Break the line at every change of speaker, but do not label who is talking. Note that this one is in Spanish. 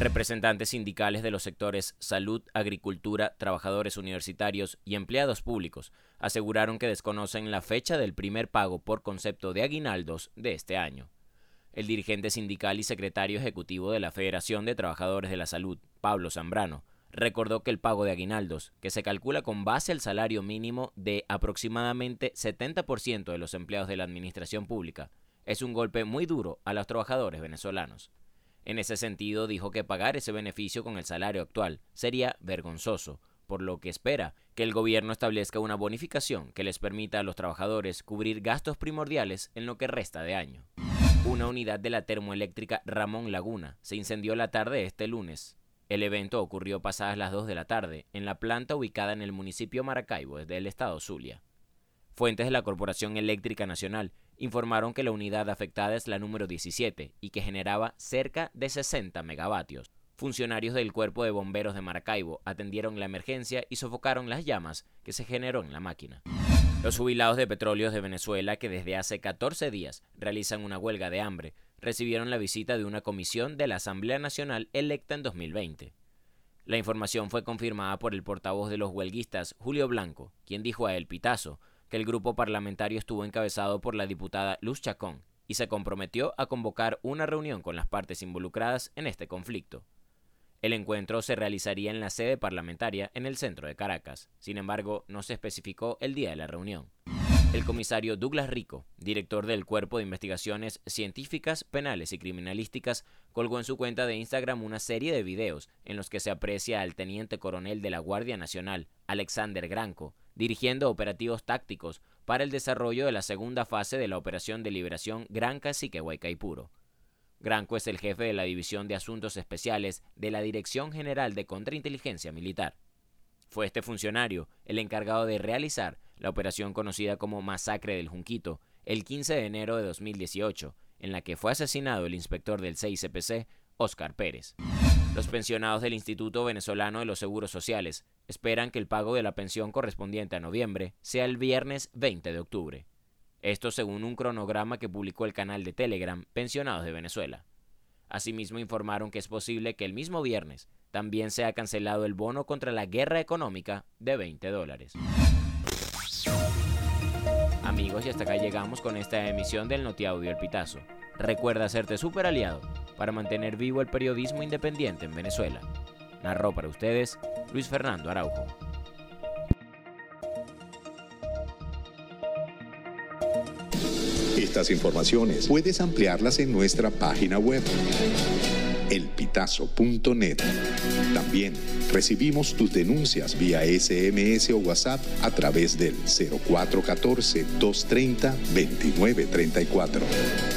Representantes sindicales de los sectores salud, agricultura, trabajadores universitarios y empleados públicos aseguraron que desconocen la fecha del primer pago por concepto de aguinaldos de este año. El dirigente sindical y secretario ejecutivo de la Federación de Trabajadores de la Salud, Pablo Zambrano, recordó que el pago de aguinaldos, que se calcula con base al salario mínimo de aproximadamente 70% de los empleados de la administración pública, es un golpe muy duro a los trabajadores venezolanos. En ese sentido, dijo que pagar ese beneficio con el salario actual sería vergonzoso, por lo que espera que el gobierno establezca una bonificación que les permita a los trabajadores cubrir gastos primordiales en lo que resta de año. Una unidad de la termoeléctrica Ramón Laguna se incendió la tarde de este lunes. El evento ocurrió pasadas las 2 de la tarde en la planta ubicada en el municipio Maracaibo, del estado Zulia. Fuentes de la Corporación Eléctrica Nacional informaron que la unidad afectada es la número 17 y que generaba cerca de 60 megavatios. Funcionarios del Cuerpo de Bomberos de Maracaibo atendieron la emergencia y sofocaron las llamas que se generó en la máquina. Los jubilados de petróleos de Venezuela, que desde hace 14 días realizan una huelga de hambre, recibieron la visita de una comisión de la Asamblea Nacional electa en 2020. La información fue confirmada por el portavoz de los huelguistas, Julio Blanco, quien dijo a El Pitazo que el grupo parlamentario estuvo encabezado por la diputada Luz Chacón y se comprometió a convocar una reunión con las partes involucradas en este conflicto. El encuentro se realizaría en la sede parlamentaria en el centro de Caracas. Sin embargo, no se especificó el día de la reunión. El comisario Douglas Rico, director del Cuerpo de Investigaciones Científicas, Penales y Criminalísticas, colgó en su cuenta de Instagram una serie de videos en los que se aprecia al teniente coronel de la Guardia Nacional, Alexander Granco, dirigiendo operativos tácticos para el desarrollo de la segunda fase de la Operación de Liberación Gran Cacique Huaycaipuro. Granco es el jefe de la División de Asuntos Especiales de la Dirección General de Contrainteligencia Militar. Fue este funcionario el encargado de realizar la operación conocida como Masacre del Junquito el 15 de enero de 2018, en la que fue asesinado el inspector del CICPC, Oscar Pérez. Los pensionados del Instituto Venezolano de los Seguros Sociales esperan que el pago de la pensión correspondiente a noviembre sea el viernes 20 de octubre. Esto según un cronograma que publicó el canal de Telegram Pensionados de Venezuela. Asimismo informaron que es posible que el mismo viernes también sea cancelado el bono contra la guerra económica de 20 dólares. Amigos, y hasta acá llegamos con esta emisión del Notiaudio El Pitazo. Recuerda hacerte super aliado para mantener vivo el periodismo independiente en Venezuela. Narró para ustedes Luis Fernando Araujo.
Estas informaciones puedes ampliarlas en nuestra página web elpitazo.net. También recibimos tus denuncias vía SMS o WhatsApp a través del 0414 230 2934.